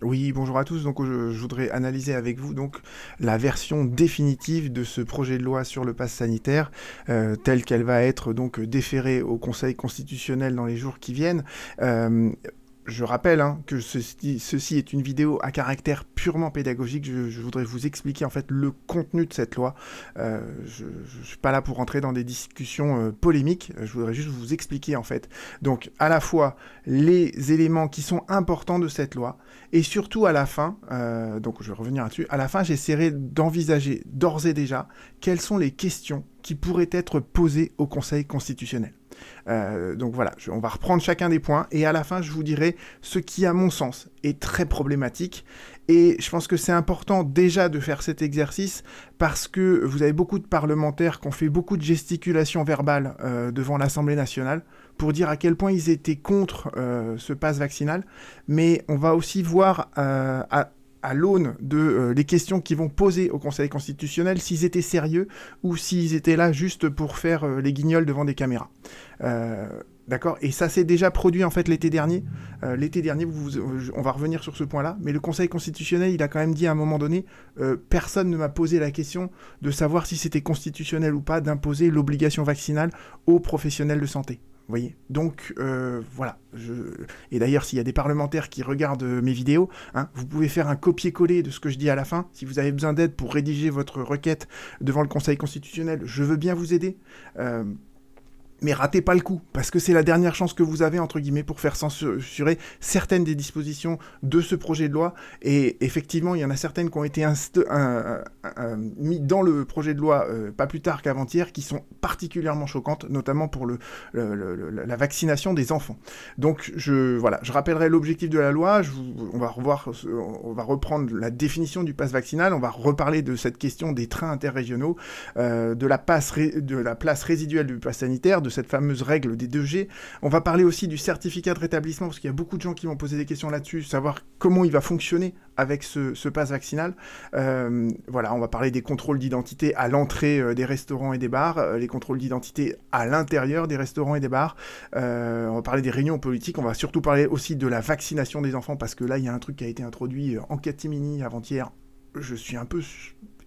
Oui, bonjour à tous. Donc, je, voudrais analyser avec vous donc la version définitive de ce projet de loi sur le pass sanitaire, euh, telle qu'elle va être donc déférée au Conseil constitutionnel dans les jours qui viennent. Euh, je rappelle hein, que ceci, est une vidéo à caractère purement pédagogique. Je, voudrais vous expliquer en fait le contenu de cette loi. Euh, je ne suis pas là pour rentrer dans des discussions euh, polémiques. Je voudrais juste vous expliquer en fait. Donc à la fois les éléments qui sont importants de cette loi et surtout à la fin. Euh, donc je vais revenir là-dessus. À la fin, j'essaierai d'envisager d'ores et déjà quelles sont les questions qui pourraient être posées au Conseil constitutionnel. Euh, donc voilà, on va reprendre chacun des points et à la fin je vous dirai ce qui à mon sens est très problématique. Et je pense que c'est important déjà de faire cet exercice parce que vous avez beaucoup de parlementaires qui ont fait beaucoup de gesticulations verbales euh, devant l'Assemblée nationale pour dire à quel point ils étaient contre euh, ce pass vaccinal, mais on va aussi voir à, à l'aune de euh, les questions qui vont poser au Conseil constitutionnel s'ils étaient sérieux ou s'ils étaient là juste pour faire euh, les guignols devant des caméras. Euh, d'accord? Et ça s'est déjà produit en fait l'été dernier. l'été dernier, on va revenir sur ce point-là, mais le Conseil constitutionnel, il a quand même dit à un moment donné, personne ne m'a posé la question de savoir si c'était constitutionnel ou pas d'imposer l'obligation vaccinale aux professionnels de santé voyez Donc euh, voilà. Je... Et d'ailleurs, s'il y a des parlementaires qui regardent euh, mes vidéos, hein, vous pouvez faire un copier-coller de ce que je dis à la fin. Si vous avez besoin d'aide pour rédiger votre requête devant le Conseil constitutionnel, je veux bien vous aider. Euh, mais ratez pas le coup, parce que c'est la dernière chance que vous avez, entre guillemets, pour faire censurer certaines des dispositions de ce projet de loi. Et effectivement, il y en a certaines qui ont été mises dans le projet de loi euh, pas plus tard qu'avant-hier, qui sont particulièrement choquantes, notamment pour la vaccination des enfants. Donc, je, voilà, je rappellerai l'objectif de la loi, on, va revoir, on va reprendre la définition du pass vaccinal, on va reparler de cette question des trains interrégionaux, euh, de, la de la place résiduelle du pass sanitaire, cette fameuse règle des 2G. On va parler aussi du certificat de rétablissement, parce qu'il y a beaucoup de gens qui vont poser des questions là-dessus, savoir comment il va fonctionner avec ce, ce pass vaccinal. Euh, voilà, on va parler des contrôles d'identité à l'entrée euh, des restaurants et des bars, euh, les contrôles d'identité à l'intérieur des restaurants et des bars. on va parler des réunions politiques. On va surtout parler aussi de la vaccination des enfants, parce que là, il y a un truc qui a été introduit en catimini avant-hier. Je suis un peu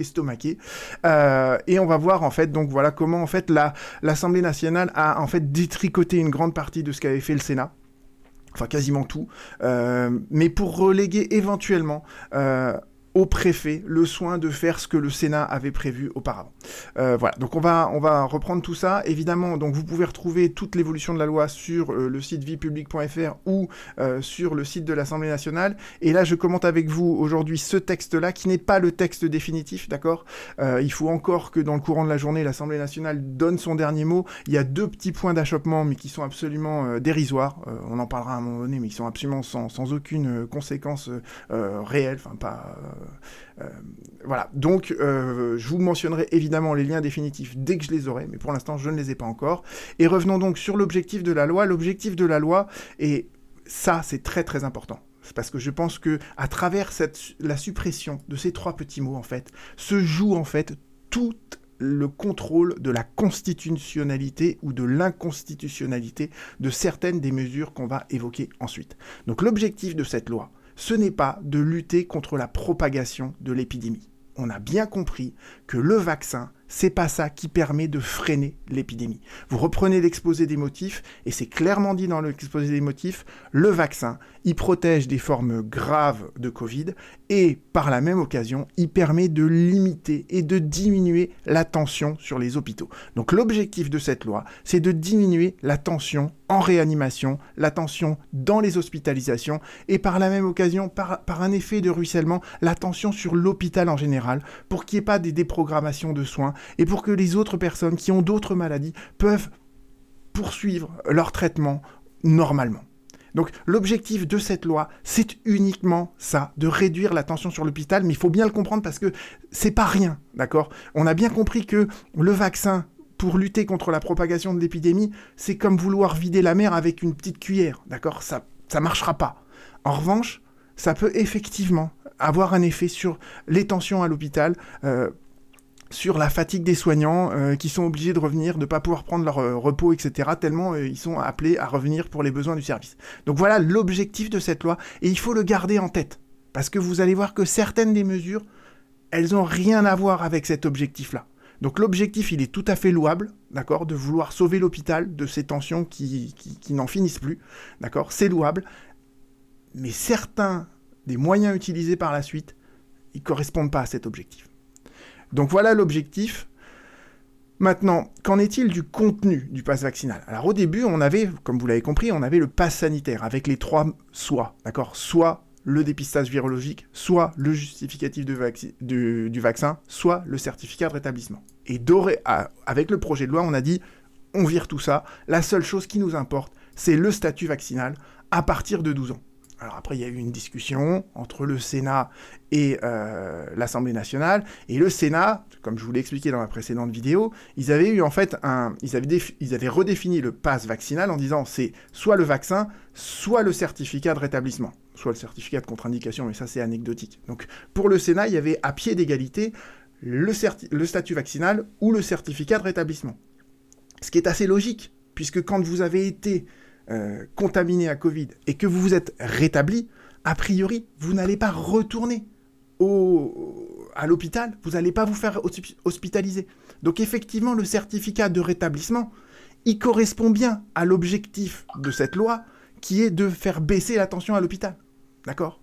estomaqué. Euh, et on va voir en fait donc voilà comment en fait la l'Assemblée nationale a en fait détricoté une grande partie de ce qu'avait fait le Sénat enfin quasiment tout, euh, mais pour reléguer éventuellement euh, au préfet le soin de faire ce que le Sénat avait prévu auparavant. Euh, voilà, donc on va, on va reprendre tout ça. Évidemment, donc vous pouvez retrouver toute l'évolution de la loi sur euh, le site viepublic.fr ou euh, sur le site de l'Assemblée nationale. Et là, je commente avec vous aujourd'hui ce texte-là, qui n'est pas le texte définitif, d'accord? Il faut encore que dans le courant de la journée, l'Assemblée nationale donne son dernier mot. Il y a deux petits points d'achoppement, mais qui sont absolument dérisoires. on en parlera à un moment donné, mais qui sont absolument sans, sans aucune conséquence réelle, enfin pas voilà, donc euh, je vous mentionnerai évidemment les liens définitifs dès que je les aurai, mais pour l'instant je ne les ai pas encore. Et revenons donc sur l'objectif de la loi. L'objectif de la loi, et ça c'est très très important, parce que je pense que à travers la suppression de ces trois petits mots en fait, se joue en fait tout le contrôle de la constitutionnalité ou de l'inconstitutionnalité de certaines des mesures qu'on va évoquer ensuite. Donc l'objectif de cette loi, ce n'est pas de lutter contre la propagation de l'épidémie. On a bien compris que le vaccin c'est pas ça qui permet de freiner l'épidémie. Vous reprenez l'exposé des motifs, et c'est clairement dit dans l'exposé des motifs, le vaccin, il protège des formes graves de Covid, et par la même occasion, il permet de limiter et de diminuer la tension sur les hôpitaux. Donc l'objectif de cette loi, c'est de diminuer la tension en réanimation, la tension dans les hospitalisations, et par la même occasion, par, un effet de ruissellement, la tension sur l'hôpital en général, pour qu'il n'y ait pas des déprogrammations de soins, et pour que les autres personnes qui ont d'autres maladies peuvent poursuivre leur traitement normalement. Donc l'objectif de cette loi, c'est uniquement ça, de réduire la tension sur l'hôpital, mais il faut bien le comprendre parce que c'est pas rien, d'accord? On a bien compris que le vaccin pour lutter contre la propagation de l'épidémie, c'est comme vouloir vider la mer avec une petite cuillère, d'accord? Ça ça marchera pas. En revanche, ça peut effectivement avoir un effet sur les tensions à l'hôpital, euh, sur la fatigue des soignants euh, qui sont obligés de revenir, de ne pas pouvoir prendre leur euh, repos, etc., tellement euh, ils sont appelés à revenir pour les besoins du service. Donc voilà l'objectif de cette loi, et il faut le garder en tête. Parce que vous allez voir que certaines des mesures, elles n'ont rien à voir avec cet objectif-là. Donc l'objectif, il est tout à fait louable, d'accord, de vouloir sauver l'hôpital de ces tensions qui, qui n'en finissent plus, d'accord, c'est louable. Mais certains des moyens utilisés par la suite, ils ne correspondent pas à cet objectif. Donc voilà l'objectif. Maintenant, qu'en est-il du contenu du pass vaccinal? Alors au début, on avait, comme vous l'avez compris, on avait le pass sanitaire avec les trois soit, d'accord? Soit le dépistage virologique, soit le justificatif du, vaccin, soit le certificat de rétablissement. Et doré, avec le projet de loi, on a dit, on vire tout ça. La seule chose qui nous importe, c'est le statut vaccinal à partir de 12 ans. Alors après, il y a eu une discussion entre le Sénat et euh, l'Assemblée nationale. Et le Sénat, comme je vous l'ai expliqué dans la précédente vidéo, ils avaient eu en fait ils avaient, redéfini le pass vaccinal en disant c'est soit le vaccin, soit le certificat de rétablissement, soit le certificat de contre-indication, mais ça c'est anecdotique. Donc pour le Sénat, il y avait à pied d'égalité le statut vaccinal ou le certificat de rétablissement. Ce qui est assez logique, puisque quand vous avez été euh, contaminé à Covid et que vous vous êtes rétabli, a priori, vous n'allez pas retourner au, à l'hôpital, vous n'allez pas vous faire hospitaliser. Donc effectivement, le certificat de rétablissement, il correspond bien à l'objectif de cette loi qui est de faire baisser la tension à l'hôpital. D'accord?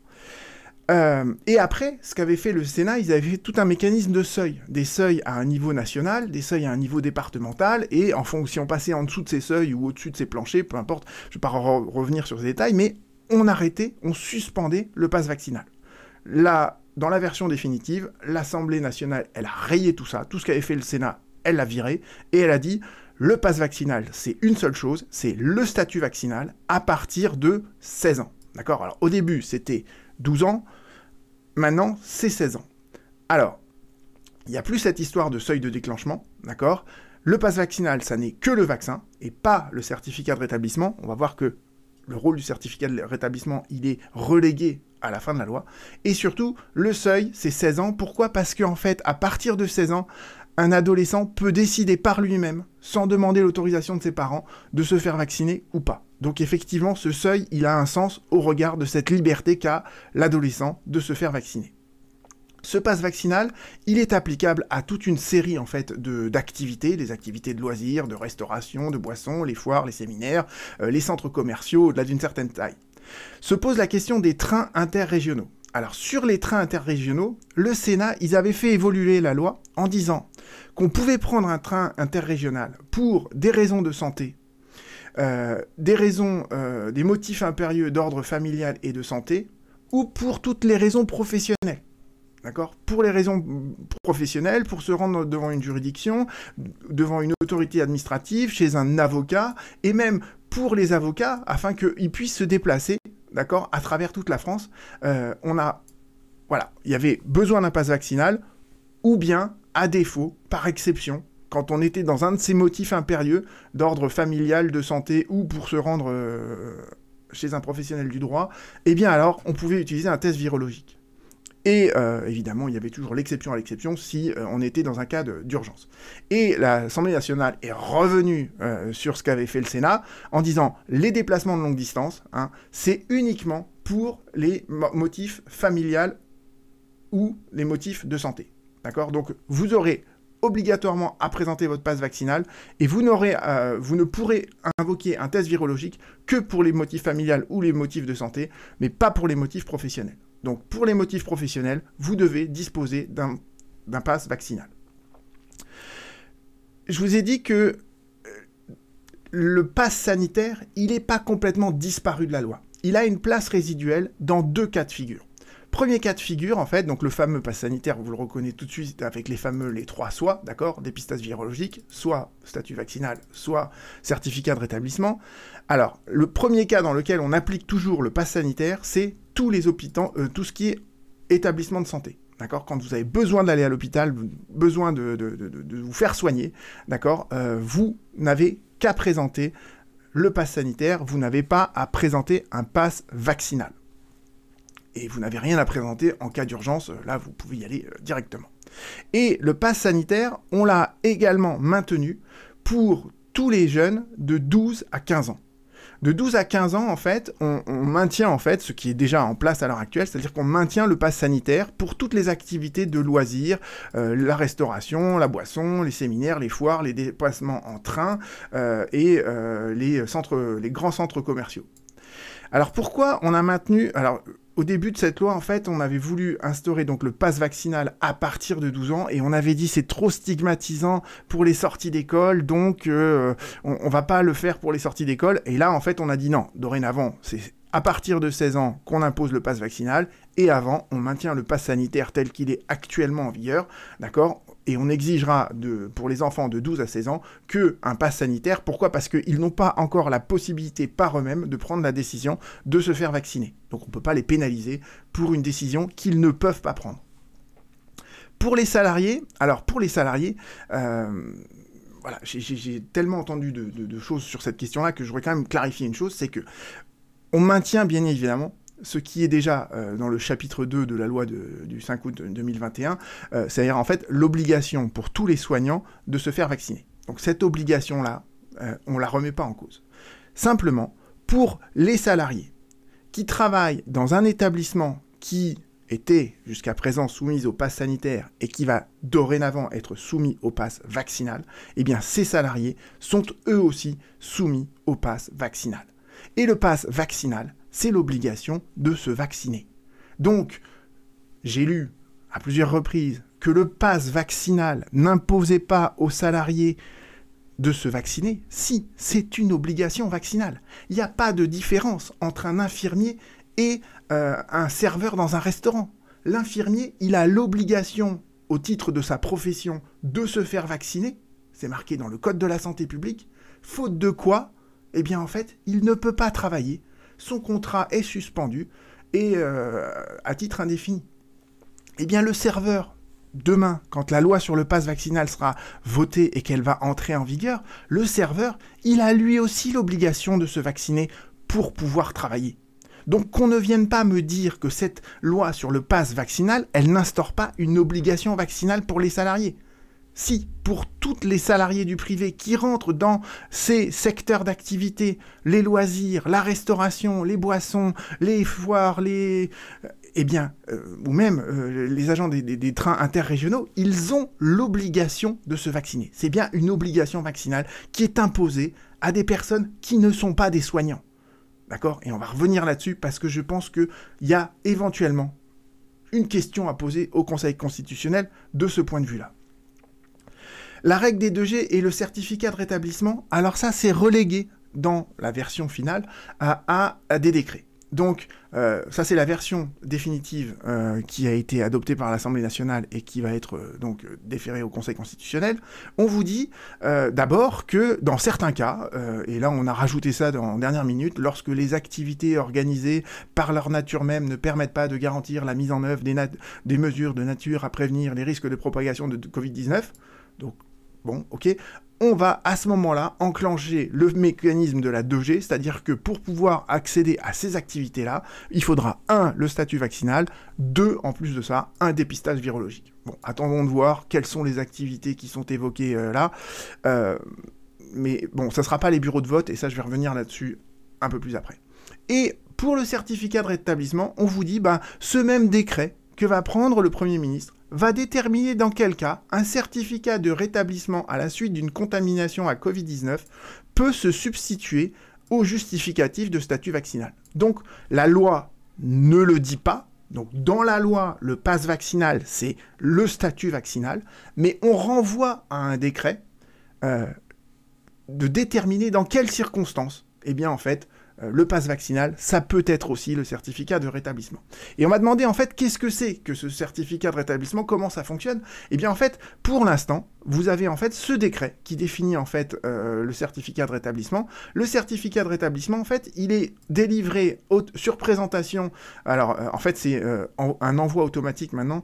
Euh, et après, ce qu'avait fait le Sénat, ils avaient fait tout un mécanisme de seuil. Des seuils à un niveau national, des seuils à un niveau départemental, et en fonction, passer en dessous de ces seuils ou au-dessus de ces planchers, peu importe, je ne vais pas revenir sur ces détails, mais on arrêtait, on suspendait le pass vaccinal. Là, dans la version définitive, l'Assemblée nationale, elle a rayé tout ça, tout ce qu'avait fait le Sénat, elle l'a viré, et elle a dit, le pass vaccinal, c'est une seule chose, c'est le statut vaccinal à partir de 16 ans. D'accord? Alors au début, c'était 12 ans. Maintenant, c'est 16 ans. Alors, il n'y a plus cette histoire de seuil de déclenchement, d'accord? Le pass vaccinal, ça n'est que le vaccin et pas le certificat de rétablissement. On va voir que le rôle du certificat de rétablissement, il est relégué à la fin de la loi. Et surtout, le seuil, c'est 16 ans. Pourquoi? Parce qu'en fait, à partir de 16 ans, un adolescent peut décider par lui-même, sans demander l'autorisation de ses parents, de se faire vacciner ou pas. Donc effectivement, ce seuil, il a un sens au regard de cette liberté qu'a l'adolescent de se faire vacciner. Ce passe vaccinal, il est applicable à toute une série en fait d'activités, des activités de loisirs, de restauration, de boissons, les foires, les séminaires, euh, les centres commerciaux au-delà d'une certaine taille. Se pose la question des trains interrégionaux. Alors sur les trains interrégionaux, le Sénat, ils avaient fait évoluer la loi en disant qu'on pouvait prendre un train interrégional pour des raisons de santé, euh, des raisons, euh, des motifs impérieux d'ordre familial et de santé, ou pour toutes les raisons professionnelles. D'accord? Pour les raisons professionnelles, pour se rendre devant une juridiction, devant une autorité administrative, chez un avocat, et même pour les avocats, afin qu'ils puissent se déplacer, d'accord, à travers toute la France. Euh, on a, voilà, il y avait besoin d'un passe vaccinal, ou bien, à défaut, par exception, quand on était dans un de ces motifs impérieux d'ordre familial, de santé, ou pour se rendre euh, chez un professionnel du droit, eh bien alors, on pouvait utiliser un test virologique. Et euh, évidemment, il y avait toujours l'exception à l'exception si euh, on était dans un cas d'urgence. Et l'Assemblée nationale est revenue sur ce qu'avait fait le Sénat en disant les déplacements de longue distance, hein, c'est uniquement pour les motifs familiales ou les motifs de santé. D'accord? Donc vous aurez obligatoirement à présenter votre passe vaccinal et vous, vous ne pourrez invoquer un test virologique que pour les motifs familiales ou les motifs de santé, mais pas pour les motifs professionnels. Donc pour les motifs professionnels, vous devez disposer d'un pass vaccinal. Je vous ai dit que euh, le pass sanitaire, il n'est pas complètement disparu de la loi. Il a une place résiduelle dans deux cas de figure. Premier cas de figure, en fait, donc le fameux pass sanitaire, vous le reconnaissez tout de suite avec les fameux, les trois soit, d'accord, dépistage virologique, soit statut vaccinal, soit certificat de rétablissement. Alors, le premier cas dans lequel on applique toujours le pass sanitaire, c'est tous les hôpitaux, euh, tout ce qui est établissement de santé. D'accord? Quand vous avez besoin d'aller à l'hôpital, besoin de, vous faire soigner, d'accord? Euh, Vous n'avez qu'à présenter le pass sanitaire, vous n'avez pas à présenter un pass vaccinal. Et vous n'avez rien à présenter en cas d'urgence, là vous pouvez y aller euh, directement. Et le pass sanitaire, on l'a également maintenu pour tous les jeunes de 12 à 15 ans. De 12 à 15 ans, en fait, on, maintient en fait ce qui est déjà en place à l'heure actuelle, c'est-à-dire qu'on maintient le pass sanitaire pour toutes les activités de loisirs, euh, la restauration, la boisson, les séminaires, les foires, les déplacements en train euh, et les centres, les grands centres commerciaux. Alors pourquoi on a maintenu alors au début de cette loi, en fait, on avait voulu instaurer donc le pass vaccinal à partir de 12 ans et on avait dit c'est trop stigmatisant pour les sorties d'école, donc euh, on, on va pas le faire pour les sorties d'école. Et là, en fait, on a dit non, dorénavant, c'est à partir de 16 ans qu'on impose le pass vaccinal et avant, on maintient le pass sanitaire tel qu'il est actuellement en vigueur, d'accord? Et on exigera de, pour les enfants de 12 à 16 ans que un pass sanitaire. Pourquoi? Parce qu'ils n'ont pas encore la possibilité par eux-mêmes de prendre la décision de se faire vacciner. Donc on ne peut pas les pénaliser pour une décision qu'ils ne peuvent pas prendre. Pour les salariés, alors pour les salariés, euh, voilà, j'ai tellement entendu de, de, choses sur cette question-là que je voudrais quand même clarifier une chose, c'est que on maintient bien évidemment ce qui est déjà euh, dans le chapitre 2 de la loi du 5 août 2021, euh, c'est-à-dire en fait l'obligation pour tous les soignants de se faire vacciner. Donc cette obligation-là, euh, on ne la remet pas en cause. Simplement, pour les salariés qui travaillent dans un établissement qui était jusqu'à présent soumis au pass sanitaire et qui va dorénavant être soumis au pass vaccinal, eh bien ces salariés sont eux aussi soumis au pass vaccinal. Et le pass vaccinal, c'est l'obligation de se vacciner. Donc, j'ai lu à plusieurs reprises que le pass vaccinal n'imposait pas aux salariés de se vacciner. Si, c'est une obligation vaccinale. Il n'y a pas de différence entre un infirmier et euh, un serveur dans un restaurant. L'infirmier, il a l'obligation, au titre de sa profession, de se faire vacciner. C'est marqué dans le Code de la santé publique. Faute de quoi, eh bien en fait, il ne peut pas travailler son contrat est suspendu et euh, à titre indéfini. Eh bien, le serveur, demain, quand la loi sur le pass vaccinal sera votée et qu'elle va entrer en vigueur, le serveur, il a lui aussi l'obligation de se vacciner pour pouvoir travailler. Donc qu'on ne vienne pas me dire que cette loi sur le pass vaccinal, elle n'instaure pas une obligation vaccinale pour les salariés si pour toutes les salariés du privé qui rentrent dans ces secteurs d'activité, les loisirs, la restauration, les boissons, les foires, les... Eh bien, euh, ou même euh, les agents des, trains interrégionaux, ils ont l'obligation de se vacciner. C'est bien une obligation vaccinale qui est imposée à des personnes qui ne sont pas des soignants. D'accord? Et on va revenir là-dessus parce que je pense qu'il y a éventuellement une question à poser au Conseil constitutionnel de ce point de vue-là. La règle des 2G et le certificat de rétablissement, alors ça c'est relégué dans la version finale à, des décrets. Donc, euh, ça c'est la version définitive euh, qui a été adoptée par l'Assemblée nationale et qui va être euh, donc déférée au Conseil constitutionnel. On vous dit d'abord que dans certains cas, et là on a rajouté ça en dernière minute, lorsque les activités organisées par leur nature même ne permettent pas de garantir la mise en œuvre des, mesures de nature à prévenir les risques de propagation de Covid-19, donc Bon, ok. On va à ce moment-là enclencher le mécanisme de la 2G, c'est-à-dire que pour pouvoir accéder à ces activités-là, il faudra un, le statut vaccinal, deux, en plus de ça, un dépistage virologique. Bon, attendons de voir quelles sont les activités qui sont évoquées euh, là. Euh, mais bon, ça ne sera pas les bureaux de vote, et ça je vais revenir là-dessus un peu plus après. Et pour le certificat de rétablissement, on vous dit, ben, ce même décret que va prendre le Premier ministre va déterminer dans quel cas un certificat de rétablissement à la suite d'une contamination à Covid-19 peut se substituer au justificatif de statut vaccinal. Donc la loi ne le dit pas. Donc dans la loi, le passe vaccinal, c'est le statut vaccinal, mais on renvoie à un décret euh, de déterminer dans quelles circonstances, eh bien en fait, le passe vaccinal, ça peut être aussi le certificat de rétablissement. Et on m'a demandé en fait qu'est-ce que c'est que ce certificat de rétablissement, comment ça fonctionne? Eh bien en fait, pour l'instant, vous avez en fait ce décret qui définit en fait euh, le certificat de rétablissement. Le certificat de rétablissement, en fait, il est délivré sur présentation. Alors euh, en fait, c'est un envoi automatique maintenant.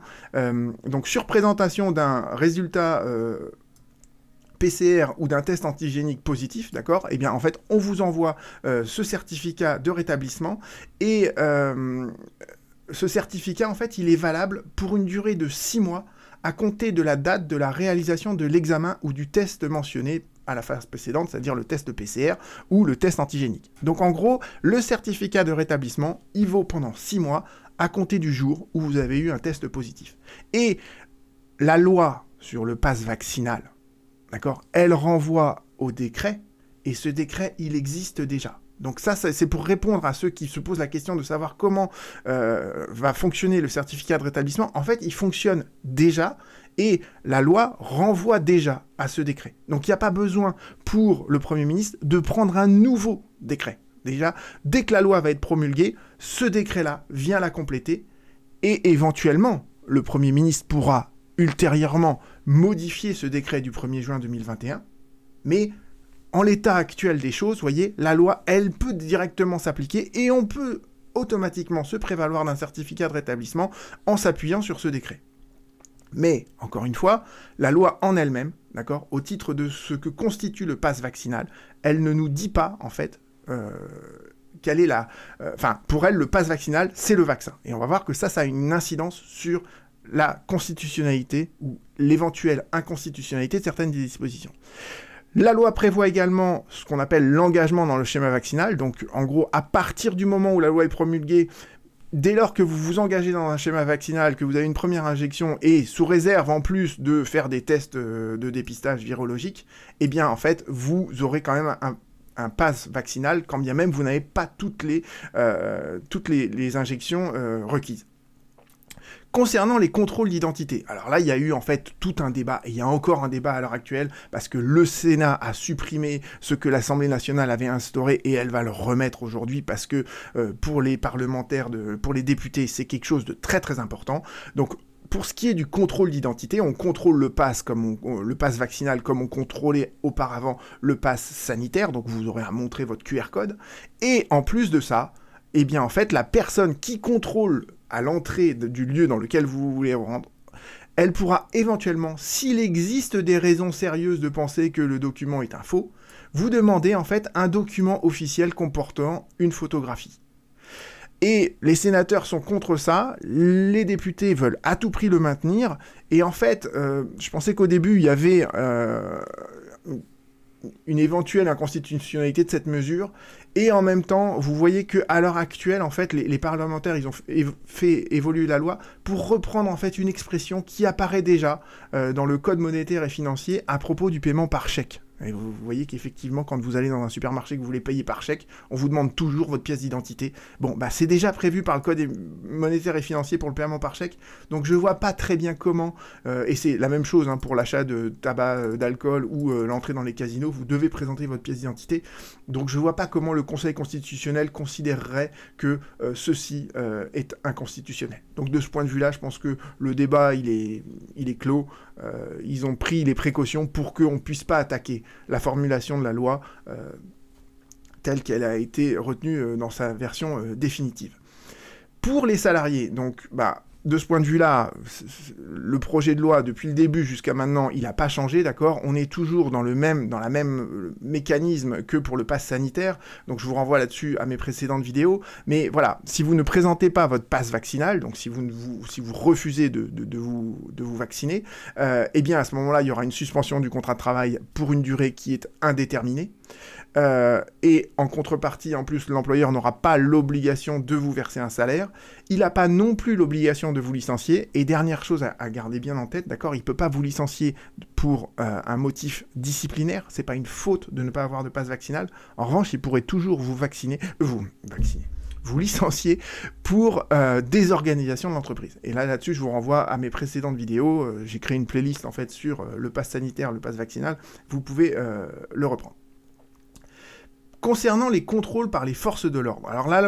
donc sur présentation d'un résultat PCR ou d'un test antigénique positif, d'accord Eh bien, en fait, on vous envoie euh, ce certificat de rétablissement et euh, ce certificat, en fait, il est valable pour une durée de 6 mois à compter de la date de la réalisation de l'examen ou du test mentionné à la phase précédente, c'est-à-dire le test PCR ou le test antigénique. Donc en gros, le certificat de rétablissement, il vaut pendant 6 mois à compter du jour où vous avez eu un test positif. Et la loi sur le pass vaccinal, d'accord, elle renvoie au décret, et ce décret, il existe déjà. Donc ça, c'est pour répondre à ceux qui se posent la question de savoir comment euh, va fonctionner le certificat de rétablissement. En fait, il fonctionne déjà et la loi renvoie déjà à ce décret. Donc il n'y a pas besoin pour le Premier ministre de prendre un nouveau décret. Déjà, dès que la loi va être promulguée, ce décret-là vient la compléter et éventuellement, le Premier ministre pourra ultérieurement modifier ce décret du 1er juin 2021, mais en l'état actuel des choses, voyez, la loi, elle peut directement s'appliquer et on peut automatiquement se prévaloir d'un certificat de rétablissement en s'appuyant sur ce décret. Mais, encore une fois, la loi en elle-même, d'accord, au titre de ce que constitue le pass vaccinal, elle ne nous dit pas, en fait, euh, quelle est la... Euh, enfin, pour elle, le pass vaccinal, c'est le vaccin. Et on va voir que ça, ça a une incidence sur la constitutionnalité ou l'éventuelle inconstitutionnalité de certaines dispositions. La loi prévoit également ce qu'on appelle l'engagement dans le schéma vaccinal. Donc, en gros, à partir du moment où la loi est promulguée, dès lors que vous vous engagez dans un schéma vaccinal, que vous avez une première injection et sous réserve en plus de faire des tests euh, de dépistage virologique, eh bien, en fait, vous aurez quand même un, pass vaccinal, quand bien même vous n'avez pas toutes les, euh, injections euh, requises. Concernant les contrôles d'identité, alors là, il y a eu en fait tout un débat, et il y a encore un débat à l'heure actuelle, parce que le Sénat a supprimé ce que l'Assemblée nationale avait instauré, et elle va le remettre aujourd'hui, parce que euh, pour les parlementaires, pour les députés, c'est quelque chose de très très important. Donc, pour ce qui est du contrôle d'identité, on contrôle le pass comme le pass vaccinal comme on contrôlait auparavant le pass sanitaire, donc vous aurez à montrer votre QR code. Et en plus de ça, eh bien en fait la personne qui contrôle à l'entrée du lieu dans lequel vous voulez vous rendre, elle pourra éventuellement, s'il existe des raisons sérieuses de penser que le document est un faux, vous demander en fait un document officiel comportant une photographie. Et les sénateurs sont contre ça, les députés veulent à tout prix le maintenir, et en fait, euh, je pensais qu'au début, il y avait euh, une éventuelle inconstitutionnalité de cette mesure. Et en même temps, vous voyez que à l'heure actuelle, en fait, les, parlementaires, ils ont fait évoluer la loi pour reprendre en fait une expression qui apparaît déjà euh, dans le code monétaire et financier à propos du paiement par chèque. Vous voyez qu'effectivement, quand vous allez dans un supermarché que vous voulez payer par chèque, on vous demande toujours votre pièce d'identité. Bon, bah c'est déjà prévu par le code monétaire et financier pour le paiement par chèque, donc je vois pas très bien comment. Euh, et c'est la même chose hein, pour l'achat de tabac, euh, d'alcool ou euh, l'entrée dans les casinos. Vous devez présenter votre pièce d'identité. Donc je vois pas comment le Conseil constitutionnel considérerait que ceci est inconstitutionnel. Donc de ce point de vue-là, je pense que le débat il est clos. Ils ont pris les précautions pour qu'on puisse pas attaquer la formulation de la loi euh, telle qu'elle a été retenue euh, dans sa version euh, définitive. Pour les salariés, donc, bah, de ce point de vue-là, le projet de loi, depuis le début jusqu'à maintenant, il n'a pas changé, d'accord? On est toujours dans le même, dans la même mécanisme que pour le pass sanitaire. Donc je vous renvoie là-dessus à mes précédentes vidéos. Mais voilà, si vous ne présentez pas votre passe vaccinal, donc si vous, si vous refusez de, vous, de vous vacciner, euh, eh bien à ce moment-là, il y aura une suspension du contrat de travail pour une durée qui est indéterminée. Euh, et en contrepartie, en plus, l'employeur n'aura pas l'obligation de vous verser un salaire. Il n'a pas non plus l'obligation de vous licencier. Et dernière chose à, garder bien en tête, d'accord, il ne peut pas vous licencier pour euh, un motif disciplinaire. C'est pas une faute de ne pas avoir de passe vaccinal. En revanche, il pourrait toujours vous vacciner, euh, vous vacciner, vous licencier pour désorganisation de l'entreprise. Et là, là-dessus, je vous renvoie à mes précédentes vidéos. J'ai créé une playlist en fait sur le pass sanitaire, le pass vaccinal. Vous pouvez le reprendre. Concernant les contrôles par les forces de l'ordre, alors là,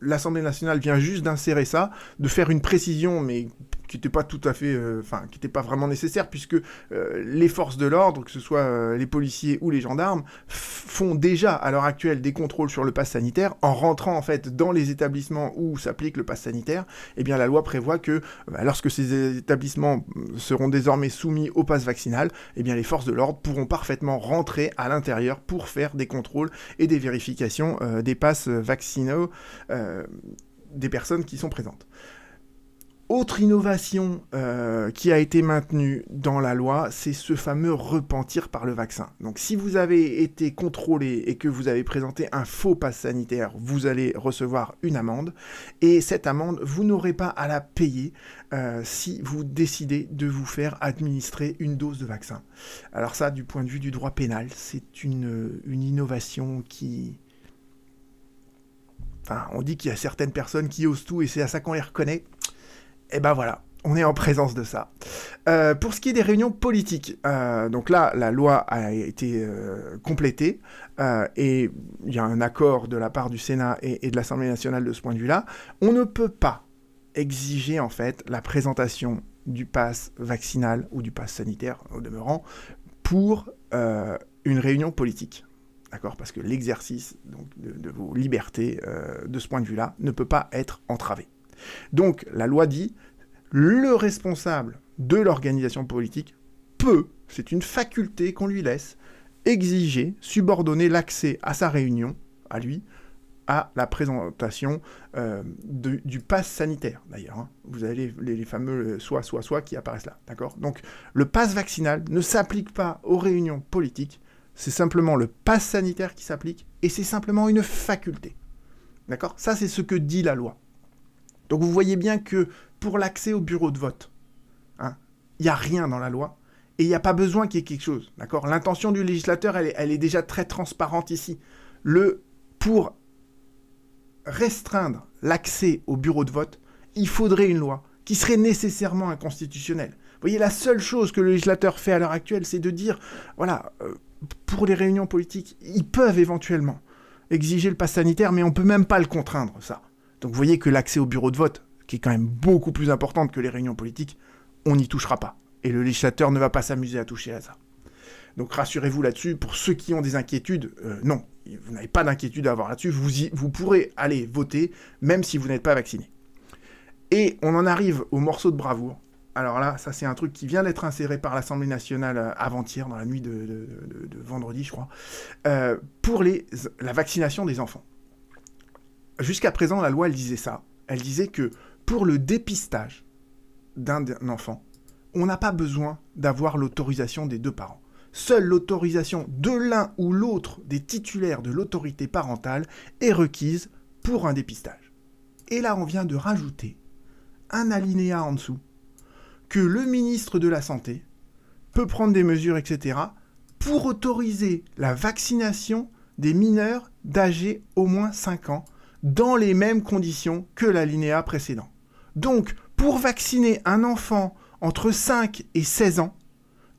l'Assemblée nationale vient juste d'insérer ça, de faire une précision, mais qui n'était pas euh, qui n'était pas vraiment nécessaire, puisque euh, les forces de l'ordre, que ce soit euh, les policiers ou les gendarmes, font déjà à l'heure actuelle des contrôles sur le pass sanitaire en rentrant en fait dans les établissements où s'applique le pass sanitaire. Eh bien, la loi prévoit que bah, lorsque ces établissements seront désormais soumis au pass vaccinal, eh bien, les forces de l'ordre pourront parfaitement rentrer à l'intérieur pour faire des contrôles et des vérifications des passes vaccinaux des personnes qui sont présentes. Autre innovation euh, qui a été maintenue dans la loi, c'est ce fameux repentir par le vaccin. Donc si vous avez été contrôlé et que vous avez présenté un faux pass sanitaire, vous allez recevoir une amende. Et cette amende, vous n'aurez pas à la payer euh, si vous décidez de vous faire administrer une dose de vaccin. Alors ça, du point de vue du droit pénal, c'est une, une innovation qui... Enfin, on dit qu'il y a certaines personnes qui osent tout et c'est à ça qu'on les reconnaît. Et ben voilà, on est en présence de ça. Euh, pour ce qui est des réunions politiques, euh, donc là, la loi a été euh, complétée et il y a un accord de la part du Sénat et, de l'Assemblée nationale de ce point de vue-là. On ne peut pas exiger en fait la présentation du pass vaccinal ou du pass sanitaire au demeurant pour une réunion politique. D'accord? Parce que l'exercice de, vos libertés de ce point de vue-là ne peut pas être entravé. Donc la loi dit, le responsable de l'organisation politique peut, c'est une faculté qu'on lui laisse, exiger, subordonner l'accès à sa réunion, à lui, à la présentation euh, du pass sanitaire, d'ailleurs. Hein. Vous avez les, fameux soit, soit, soit qui apparaissent là, d'accord? Donc, le pass vaccinal ne s'applique pas aux réunions politiques, c'est simplement le pass sanitaire qui s'applique, et c'est simplement une faculté. D'accord? Ça, c'est ce que dit la loi. Donc vous voyez bien que pour l'accès au bureau de vote, hein, il n'y a rien dans la loi et il n'y a pas besoin qu'il y ait quelque chose. D'accord? L'intention du législateur, elle est, déjà très transparente ici. Le, pour restreindre l'accès au bureau de vote, il faudrait une loi qui serait nécessairement inconstitutionnelle. Vous voyez, la seule chose que le législateur fait à l'heure actuelle, c'est de dire, voilà, euh, pour les réunions politiques, ils peuvent éventuellement exiger le pass sanitaire, mais on ne peut même pas le contraindre, ça. Donc vous voyez que l'accès au bureau de vote, qui est quand même beaucoup plus importante que les réunions politiques, on n'y touchera pas. Et le législateur ne va pas s'amuser à toucher à ça. Donc rassurez-vous là-dessus, pour ceux qui ont des inquiétudes, euh, non, vous n'avez pas d'inquiétude à avoir là-dessus, vous, vous pourrez aller voter même si vous n'êtes pas vacciné. Et on en arrive au morceau de bravoure. Alors là, ça c'est un truc qui vient d'être inséré par l'Assemblée nationale euh, avant-hier, dans la nuit de, vendredi, je crois, euh, pour la vaccination des enfants jusqu'à présent, la loi, disait ça. Elle disait que pour le dépistage d'un enfant, on n'a pas besoin d'avoir l'autorisation des deux parents. Seule l'autorisation de l'un ou l'autre des titulaires de l'autorité parentale est requise pour un dépistage. Et là, on vient de rajouter un alinéa en dessous que le ministre de la Santé peut prendre des mesures, etc., pour autoriser la vaccination des mineurs d'âge au moins 5 ans dans les mêmes conditions que l'alinéa précédent. Donc, pour vacciner un enfant entre 5 et 16 ans,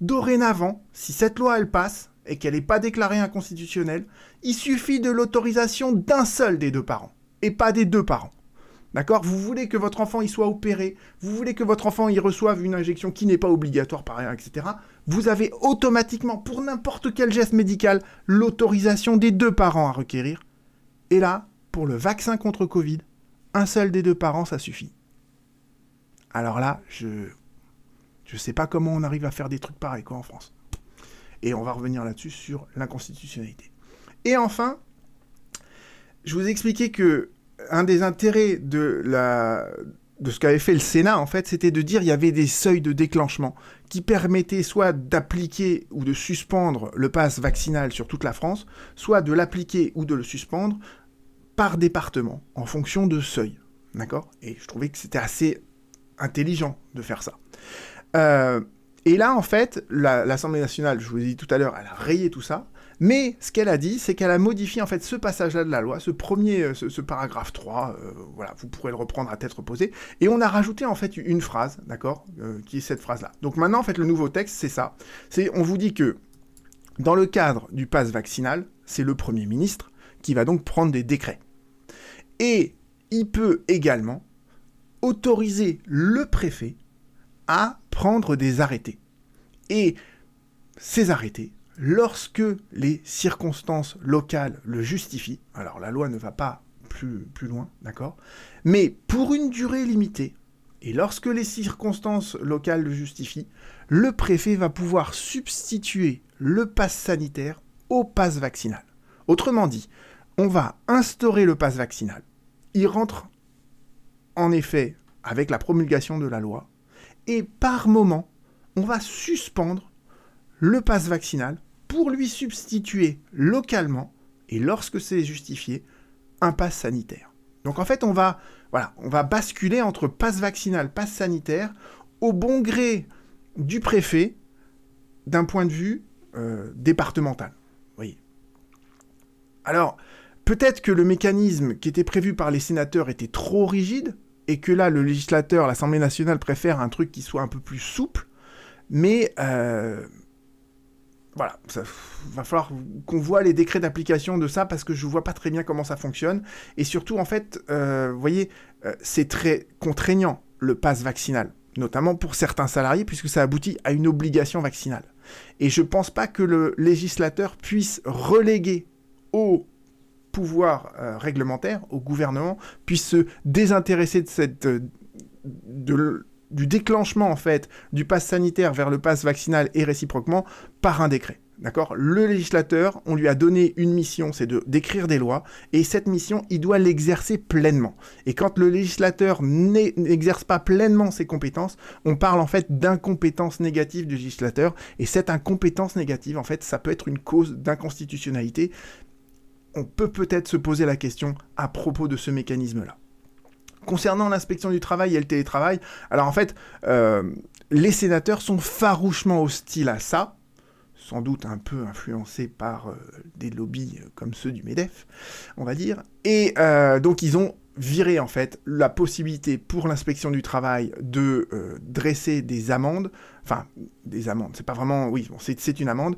dorénavant, si cette loi elle passe et qu'elle n'est pas déclarée inconstitutionnelle, il suffit de l'autorisation d'un seul des deux parents, et pas des deux parents. D'accord? Vous voulez que votre enfant y soit opéré, vous voulez que votre enfant y reçoive une injection qui n'est pas obligatoire par ailleurs, etc. Vous avez automatiquement, pour n'importe quel geste médical, l'autorisation des deux parents à requérir. Et là, pour le vaccin contre Covid, un seul des deux parents, ça suffit. Alors là, je je sais pas comment on arrive à faire des trucs pareils quoi en France. Et on va revenir là-dessus sur l'inconstitutionnalité. Et enfin, je vous ai expliqué que un des intérêts de la de ce qu'avait fait le Sénat, en fait, c'était de dire qu'il y avait des seuils de déclenchement qui permettaient soit d'appliquer ou de suspendre le pass vaccinal sur toute la France, soit de l'appliquer ou de le suspendre par département, en fonction de seuil. D'accord? Et je trouvais que c'était assez intelligent de faire ça. Euh, et là, en fait, l'Assemblée nationale, je vous ai dit tout à l'heure, elle a rayé tout ça. Mais ce qu'elle a dit, c'est qu'elle a modifié en fait ce passage-là de la loi, ce premier, euh, ce, paragraphe 3, euh, voilà, vous pourrez le reprendre à tête reposée, et on a rajouté en fait une phrase, d'accord, qui est cette phrase-là. Donc maintenant, en fait, le nouveau texte, c'est ça. C'est, on vous dit que dans le cadre du pass vaccinal, c'est le Premier ministre qui va donc prendre des décrets. Et il peut également autoriser le préfet à prendre des arrêtés. Et ces arrêtés, lorsque les circonstances locales le justifient, alors la loi ne va pas plus, loin, d'accord Mais pour une durée limitée, et lorsque les circonstances locales le justifient, le préfet va pouvoir substituer le pass sanitaire au pass vaccinal. Autrement dit, on va instaurer le pass vaccinal. Il rentre en effet avec la promulgation de la loi, et par moment, on va suspendre le pass vaccinal pour lui substituer localement, et lorsque c'est justifié, un pass sanitaire. Donc en fait, on va, voilà, on va basculer entre passe vaccinal, passe sanitaire, au bon gré du préfet, d'un point de vue euh, départemental. Oui. Alors, peut-être que le mécanisme qui était prévu par les sénateurs était trop rigide, et que là, le législateur, l'Assemblée nationale préfère un truc qui soit un peu plus souple, mais euh, voilà, il va falloir qu'on voit les décrets d'application de ça parce que je vois pas très bien comment ça fonctionne. Et surtout, en fait, euh, vous voyez, euh, c'est très contraignant le pass vaccinal, notamment pour certains salariés, puisque ça aboutit à une obligation vaccinale. Et je pense pas que le législateur puisse reléguer au pouvoir euh, réglementaire, au gouvernement, puisse se désintéresser de cette de, du déclenchement en fait du pass sanitaire vers le pass vaccinal et réciproquement par un décret. D'accord? Le législateur, on lui a donné une mission, c'est de d'écrire des lois, et cette mission, il doit l'exercer pleinement. Et quand le législateur n'exerce pas pleinement ses compétences, on parle en fait d'incompétence négative du législateur, et cette incompétence négative, en fait, ça peut être une cause d'inconstitutionnalité. On peut peut-être se poser la question à propos de ce mécanisme-là. Concernant l'inspection du travail et le télétravail, alors en fait, euh, les sénateurs sont farouchement hostiles à ça, sans doute un peu influencés par euh, des lobbies euh, comme ceux du MEDEF, on va dire. Et donc ils ont viré en fait la possibilité pour l'inspection du travail de dresser des amendes, enfin des amendes, c'est pas vraiment, oui, c'est une amende,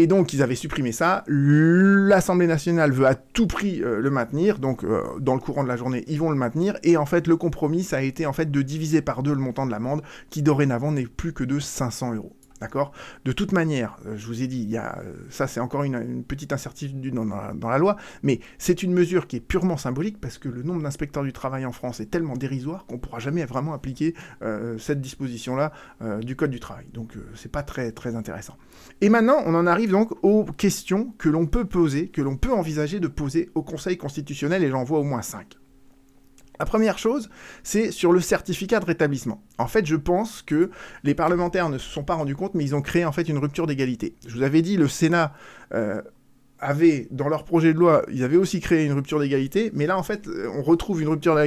et donc, ils avaient supprimé ça. L'Assemblée nationale veut à tout prix euh, le maintenir. Donc, euh, dans le courant de la journée, ils vont le maintenir. Et en fait, le compromis, ça a été en fait de diviser par deux le montant de l'amende, qui dorénavant n'est plus que de 500 euros. D'accord? De toute manière, euh, je vous ai dit, il y a, euh, ça c'est encore une, petite incertitude dans, la, loi, mais c'est une mesure qui est purement symbolique parce que le nombre d'inspecteurs du travail en France est tellement dérisoire qu'on ne pourra jamais vraiment appliquer euh, cette disposition-là du Code du travail. Donc c'est pas très, très intéressant. Et maintenant, on en arrive donc aux questions que l'on peut poser, que l'on peut envisager de poser au Conseil constitutionnel, et j'en vois au moins cinq. La première chose, c'est sur le certificat de rétablissement. En fait, je pense que les parlementaires ne se sont pas rendus compte, mais ils ont créé en fait une rupture d'égalité. Je vous avais dit, le Sénat euh, avait, dans leur projet de loi, ils avaient aussi créé une rupture d'égalité, mais là, en fait, on retrouve une rupture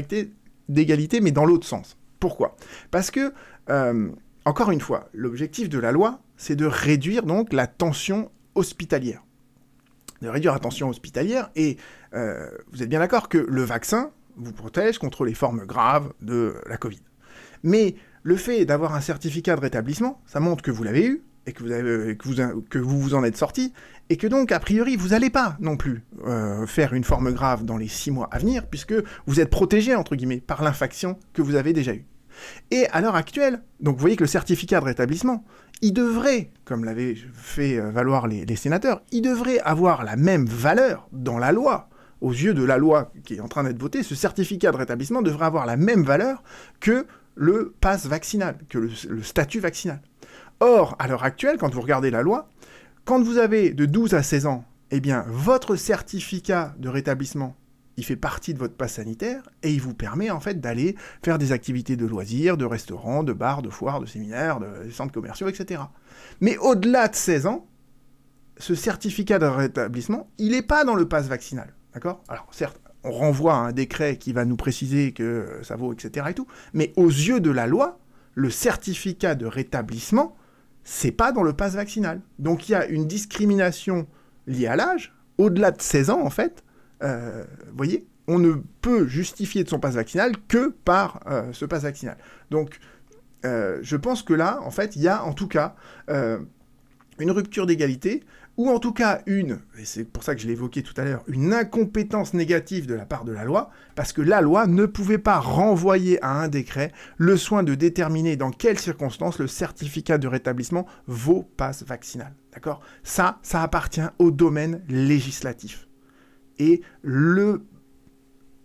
d'égalité, mais dans l'autre sens. Pourquoi? Parce que, euh, encore une fois, l'objectif de la loi, c'est de réduire donc la tension hospitalière. De réduire la tension hospitalière, et euh, vous êtes bien d'accord que le vaccin, vous protège contre les formes graves de la Covid. Mais le fait d'avoir un certificat de rétablissement, ça montre que vous l'avez eu, et que vous, vous vous en êtes sorti, et que donc, a priori, vous n'allez pas non plus euh, faire une forme grave dans les six mois à venir, puisque vous êtes protégé, entre guillemets, par l'infection que vous avez déjà eue. Et à l'heure actuelle, donc vous voyez que le certificat de rétablissement, il devrait, comme l'avaient fait euh, valoir les, les sénateurs, il devrait avoir la même valeur dans la loi aux yeux de la loi qui est en train d'être votée, ce certificat de rétablissement devrait avoir la même valeur que le pass vaccinal, que le, statut vaccinal. Or, à l'heure actuelle, quand vous regardez la loi, quand vous avez de 12 à 16 ans, eh bien, votre certificat de rétablissement, il fait partie de votre passe sanitaire et il vous permet en fait d'aller faire des activités de loisirs, de restaurants, de bars, de foires, de séminaires, de centres commerciaux, etc. Mais au-delà de 16 ans, ce certificat de rétablissement, il n'est pas dans le pass vaccinal. D'accord? Alors, certes, on renvoie à un décret qui va nous préciser que ça vaut, etc. mais aux yeux de la loi, le certificat de rétablissement, c'est pas dans le pass vaccinal. Donc il y a une discrimination liée à l'âge, au-delà de 16 ans en fait. Euh, vous voyez, on ne peut justifier de son pass vaccinal que par euh, ce pass vaccinal. Donc euh, je pense que là, en fait, il y a en tout cas une rupture d'égalité ou en tout cas une, et c'est pour ça que je l'ai évoqué tout à l'heure, une incompétence négative de la part de la loi, parce que la loi ne pouvait pas renvoyer à un décret le soin de déterminer dans quelles circonstances le certificat de rétablissement vaut passe vaccinal. D'accord? Ça, ça appartient au domaine législatif. Et le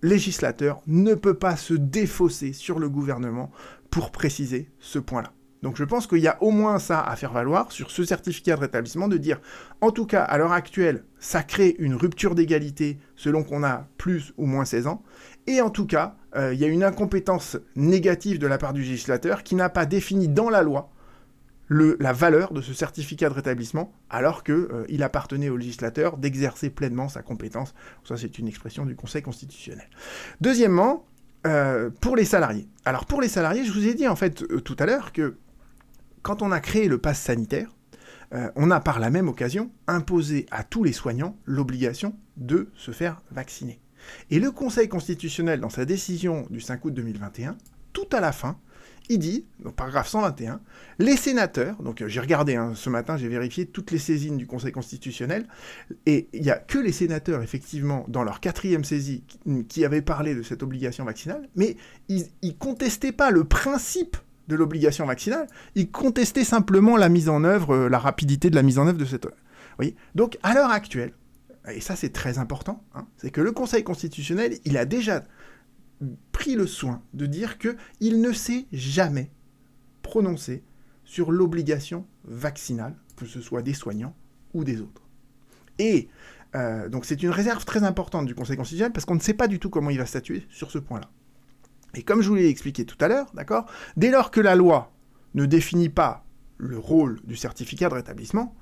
législateur ne peut pas se défausser sur le gouvernement pour préciser ce point-là. Donc je pense qu'il y a au moins ça à faire valoir sur ce certificat de rétablissement, de dire, en tout cas, à l'heure actuelle, ça crée une rupture d'égalité selon qu'on a plus ou moins 16 ans, et en tout cas, euh, il y a une incompétence négative de la part du législateur qui n'a pas défini dans la loi la valeur de ce certificat de rétablissement, alors qu'il euh, appartenait au législateur d'exercer pleinement sa compétence. Ça, c'est une expression du Conseil constitutionnel. Deuxièmement, euh, pour les salariés. Alors pour les salariés, je vous ai dit en fait tout à l'heure que quand on a créé le pass sanitaire, on a par la même occasion imposé à tous les soignants l'obligation de se faire vacciner. Et le Conseil constitutionnel, dans sa décision du 5 août 2021, tout à la fin, il dit, paragraphe 121, les sénateurs, donc euh, j'ai regardé hein, ce matin, j'ai vérifié toutes les saisines du Conseil constitutionnel, et il n'y a que les sénateurs, effectivement, dans leur quatrième saisie, qui, avaient parlé de cette obligation vaccinale, mais ils ne contestaient pas le principe de l'obligation vaccinale, ils contestaient simplement la mise en œuvre, euh, la rapidité de la mise en œuvre de cette... Oui. Donc, à l'heure actuelle, et ça c'est très important, hein, c'est que le Conseil constitutionnel, il a déjà pris le soin de dire qu'il ne s'est jamais prononcé sur l'obligation vaccinale, que ce soit des soignants ou des autres. Et euh, donc c'est une réserve très importante du Conseil constitutionnel parce qu'on ne sait pas du tout comment il va statuer sur ce point-là. Et comme je vous l'ai expliqué tout à l'heure, d'accord, dès lors que la loi ne définit pas le rôle du certificat de rétablissement,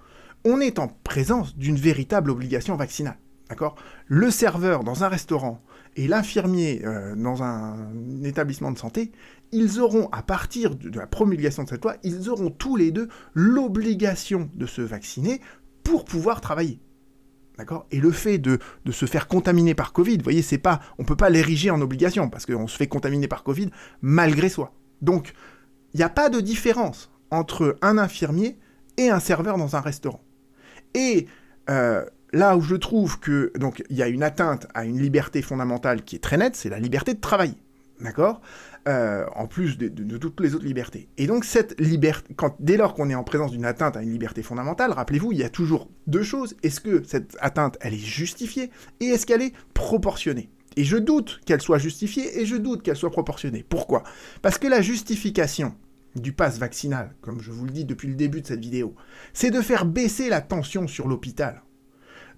on est en présence d'une véritable obligation vaccinale. D'accord? Le serveur dans un restaurant et l'infirmier euh, dans un, établissement de santé, ils auront, à partir de, la promulgation de cette loi, ils auront tous les deux l'obligation de se vacciner pour pouvoir travailler. D'accord? Et le fait de, de, se faire contaminer par Covid, vous voyez, c'est pas, on peut pas l'ériger en obligation, parce qu'on se fait contaminer par Covid malgré soi. Donc, il n'y a pas de différence entre un infirmier et un serveur dans un restaurant. Et euh, Là où je trouve que donc il y a une atteinte à une liberté fondamentale qui est très nette, c'est la liberté de travailler. D'accord? Euh, En plus de, toutes les autres libertés. Et donc, cette liberté, dès lors qu'on est en présence d'une atteinte à une liberté fondamentale, rappelez-vous, il y a toujours deux choses. Est-ce que cette atteinte, elle est justifiée? Et est-ce qu'elle est proportionnée? Et je doute qu'elle soit justifiée et je doute qu'elle soit proportionnée. Pourquoi? Parce que la justification du pass vaccinal, comme je vous le dis depuis le début de cette vidéo, c'est de faire baisser la tension sur l'hôpital.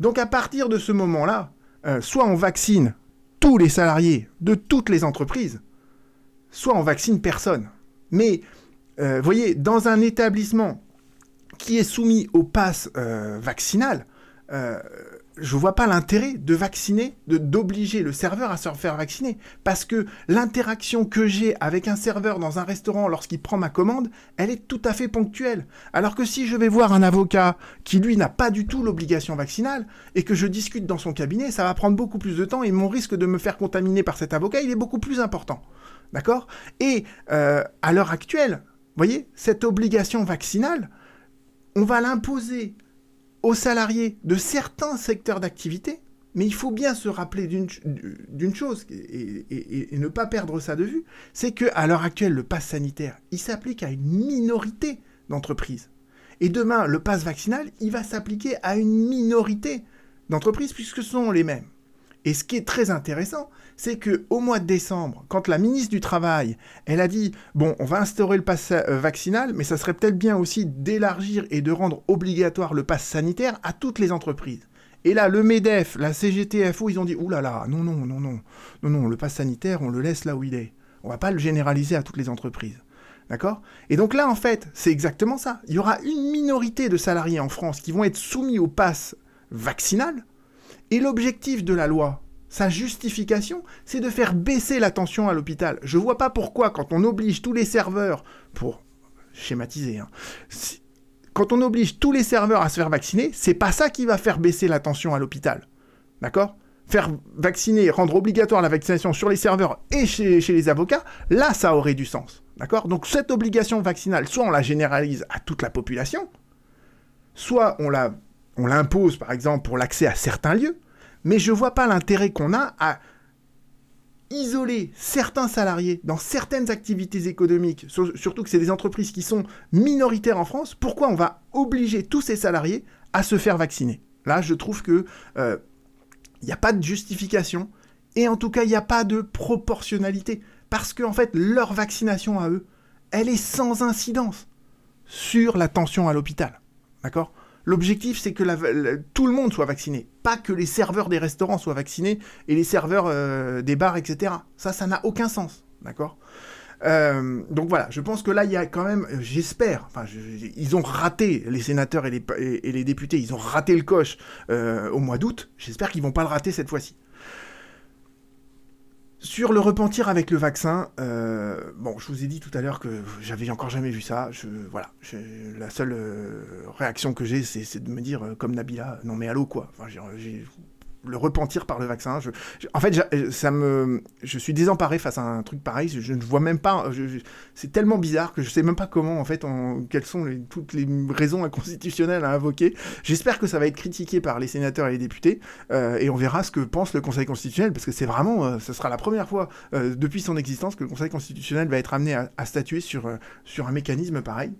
Donc à partir de ce moment-là, euh, soit on vaccine les salariés de toutes les entreprises, soit on vaccine personne. Mais, euh, voyez, dans un établissement qui est soumis au pass euh, vaccinal, je vois pas l'intérêt de vacciner, d'obliger le serveur à se faire vacciner, parce que l'interaction que j'ai avec un serveur dans un restaurant lorsqu'il prend ma commande, elle est tout à fait ponctuelle. Alors que si je vais voir un avocat qui lui n'a pas du tout l'obligation vaccinale et que je discute dans son cabinet, ça va prendre beaucoup plus de temps et mon risque de me faire contaminer par cet avocat, il est beaucoup plus important. D'accord? Et euh, à l'heure actuelle, voyez, cette obligation vaccinale, on va l'imposer aux salariés de certains secteurs d'activité, mais il faut bien se rappeler d'une chose et, ne pas perdre ça de vue, c'est qu'à l'heure actuelle, le pass sanitaire, il s'applique à une minorité d'entreprises. Et demain, le pass vaccinal, il va s'appliquer à une minorité d'entreprises puisque ce sont les mêmes. Et ce qui est très intéressant, c'est que au mois de décembre, quand la ministre du Travail, elle a dit bon, on va instaurer le pass euh, vaccinal, mais ça serait peut-être bien aussi d'élargir et de rendre obligatoire le pass sanitaire à toutes les entreprises. Et là, le MEDEF, la CGTFO, ils ont dit ouh là là, non, non, non, non, non, non, le pass sanitaire, on le laisse là où il est. On va pas le généraliser à toutes les entreprises. D'accord? Et donc là, en fait, c'est exactement ça. Il y aura une minorité de salariés en France qui vont être soumis au pass vaccinal. Et l'objectif de la loi, sa justification, c'est de faire baisser la tension à l'hôpital. Je vois pas pourquoi, quand on oblige tous les serveurs, pour schématiser, hein, quand on oblige tous les serveurs à se faire vacciner, c'est pas ça qui va faire baisser la tension à l'hôpital. D'accord? Faire vacciner, rendre obligatoire la vaccination sur les serveurs et chez, chez les avocats, là, ça aurait du sens. D'accord? Donc cette obligation vaccinale, soit on la généralise à toute la population, soit on la on l'impose par exemple pour l'accès à certains lieux, mais je ne vois pas l'intérêt qu'on a à isoler certains salariés dans certaines activités économiques, surtout que c'est des entreprises qui sont minoritaires en France, pourquoi on va obliger tous ces salariés à se faire vacciner? Là, je trouve que il euh, n'y a pas de justification et en tout cas, il n'y a pas de proportionnalité parce qu'en en fait, leur vaccination à eux, elle est sans incidence sur la tension à l'hôpital. D'accord? L'objectif, c'est que tout le monde soit vacciné, pas que les serveurs des restaurants soient vaccinés et les serveurs euh, des bars, etc. Ça, ça n'a aucun sens, d'accord? Euh, donc voilà, je pense que là, il y a quand même, j'espère, enfin, ils ont raté, les sénateurs et les, députés, ils ont raté le coche euh, au mois d'août, j'espère qu'ils vont pas le rater cette fois-ci. Sur le repentir avec le vaccin, euh, bon, je vous ai dit tout à l'heure que j'avais encore jamais vu ça. Voilà, la seule euh, réaction que j'ai, c'est de me dire, euh, comme Nabila, non mais allô quoi. Le repentir par le vaccin. En fait, euh, ça me, je suis désemparé face à un truc pareil. Je, ne vois même pas. C'est tellement bizarre que je sais même pas comment, en fait, en, quelles sont toutes les raisons inconstitutionnelles à invoquer. J'espère que ça va être critiqué par les sénateurs et les députés, euh, et on verra ce que pense le Conseil constitutionnel, parce que c'est vraiment, euh, ce sera la première fois depuis son existence que le Conseil constitutionnel va être amené à, à statuer sur, sur un mécanisme pareil.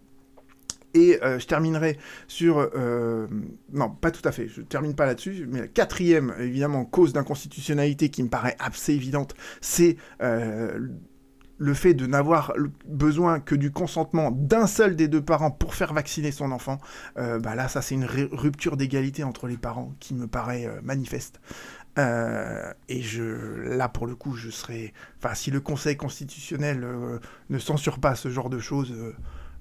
Et euh, je terminerai sur... Euh, non, pas tout à fait, je termine pas là-dessus, mais la quatrième, évidemment, cause d'inconstitutionnalité qui me paraît assez évidente, c'est euh, le fait de n'avoir besoin que du consentement d'un seul des deux parents pour faire vacciner son enfant. bah là, ça, c'est une rupture d'égalité entre les parents qui me paraît manifeste. et je, là, pour le coup, je serais... Enfin, si le Conseil constitutionnel ne censure pas ce genre de choses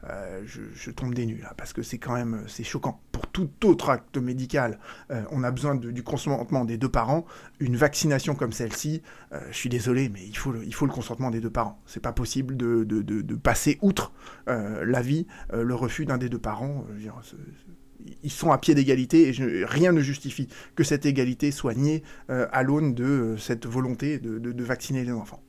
euh, je, tombe des nues là, parce que c'est quand même c'est choquant. Pour tout autre acte médical, euh, on a besoin du consentement des deux parents. Une vaccination comme celle-ci, euh, je suis désolé, mais il faut le, consentement des deux parents. C'est pas possible de, passer outre l'avis, le refus d'un des deux parents. ils sont à pied d'égalité et rien ne justifie que cette égalité soit niée à l'aune de cette volonté de vacciner les enfants.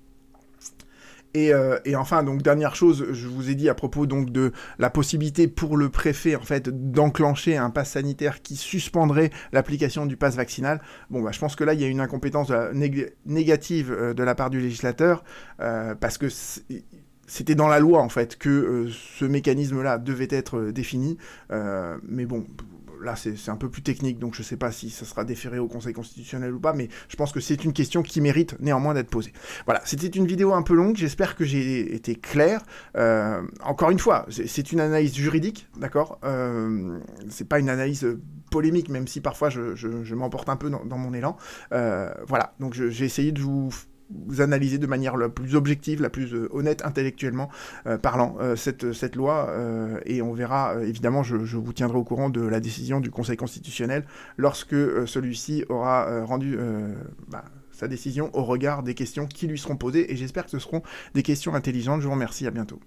Euh, et, enfin, donc dernière chose, je vous ai dit à propos donc de la possibilité pour le préfet en fait d'enclencher un pass sanitaire qui suspendrait l'application du pass vaccinal. Bon, bah, je pense que là il y a une incompétence négative euh, de la part du législateur euh, parce que c'était dans la loi en fait que ce mécanisme-là devait être défini. mais bon, là c'est un peu plus technique, donc je ne sais pas si ça sera déféré au Conseil constitutionnel ou pas, mais je pense que c'est une question qui mérite néanmoins d'être posée. Voilà, c'était une vidéo un peu longue, j'espère que j'ai été clair. Euh, encore une fois, c'est une analyse juridique, d'accord euh, C'est pas une analyse polémique, même si parfois je, m'emporte un peu dans, mon élan. Euh, voilà, donc j'ai essayé de vous vous analyser de manière la plus objective, la plus euh, honnête intellectuellement euh, parlant euh, cette, cette loi et on verra évidemment je, vous tiendrai au courant de la décision du Conseil constitutionnel lorsque celui-ci aura rendu bah, sa décision au regard des questions qui lui seront posées et j'espère que ce seront des questions intelligentes. Je vous remercie, à bientôt.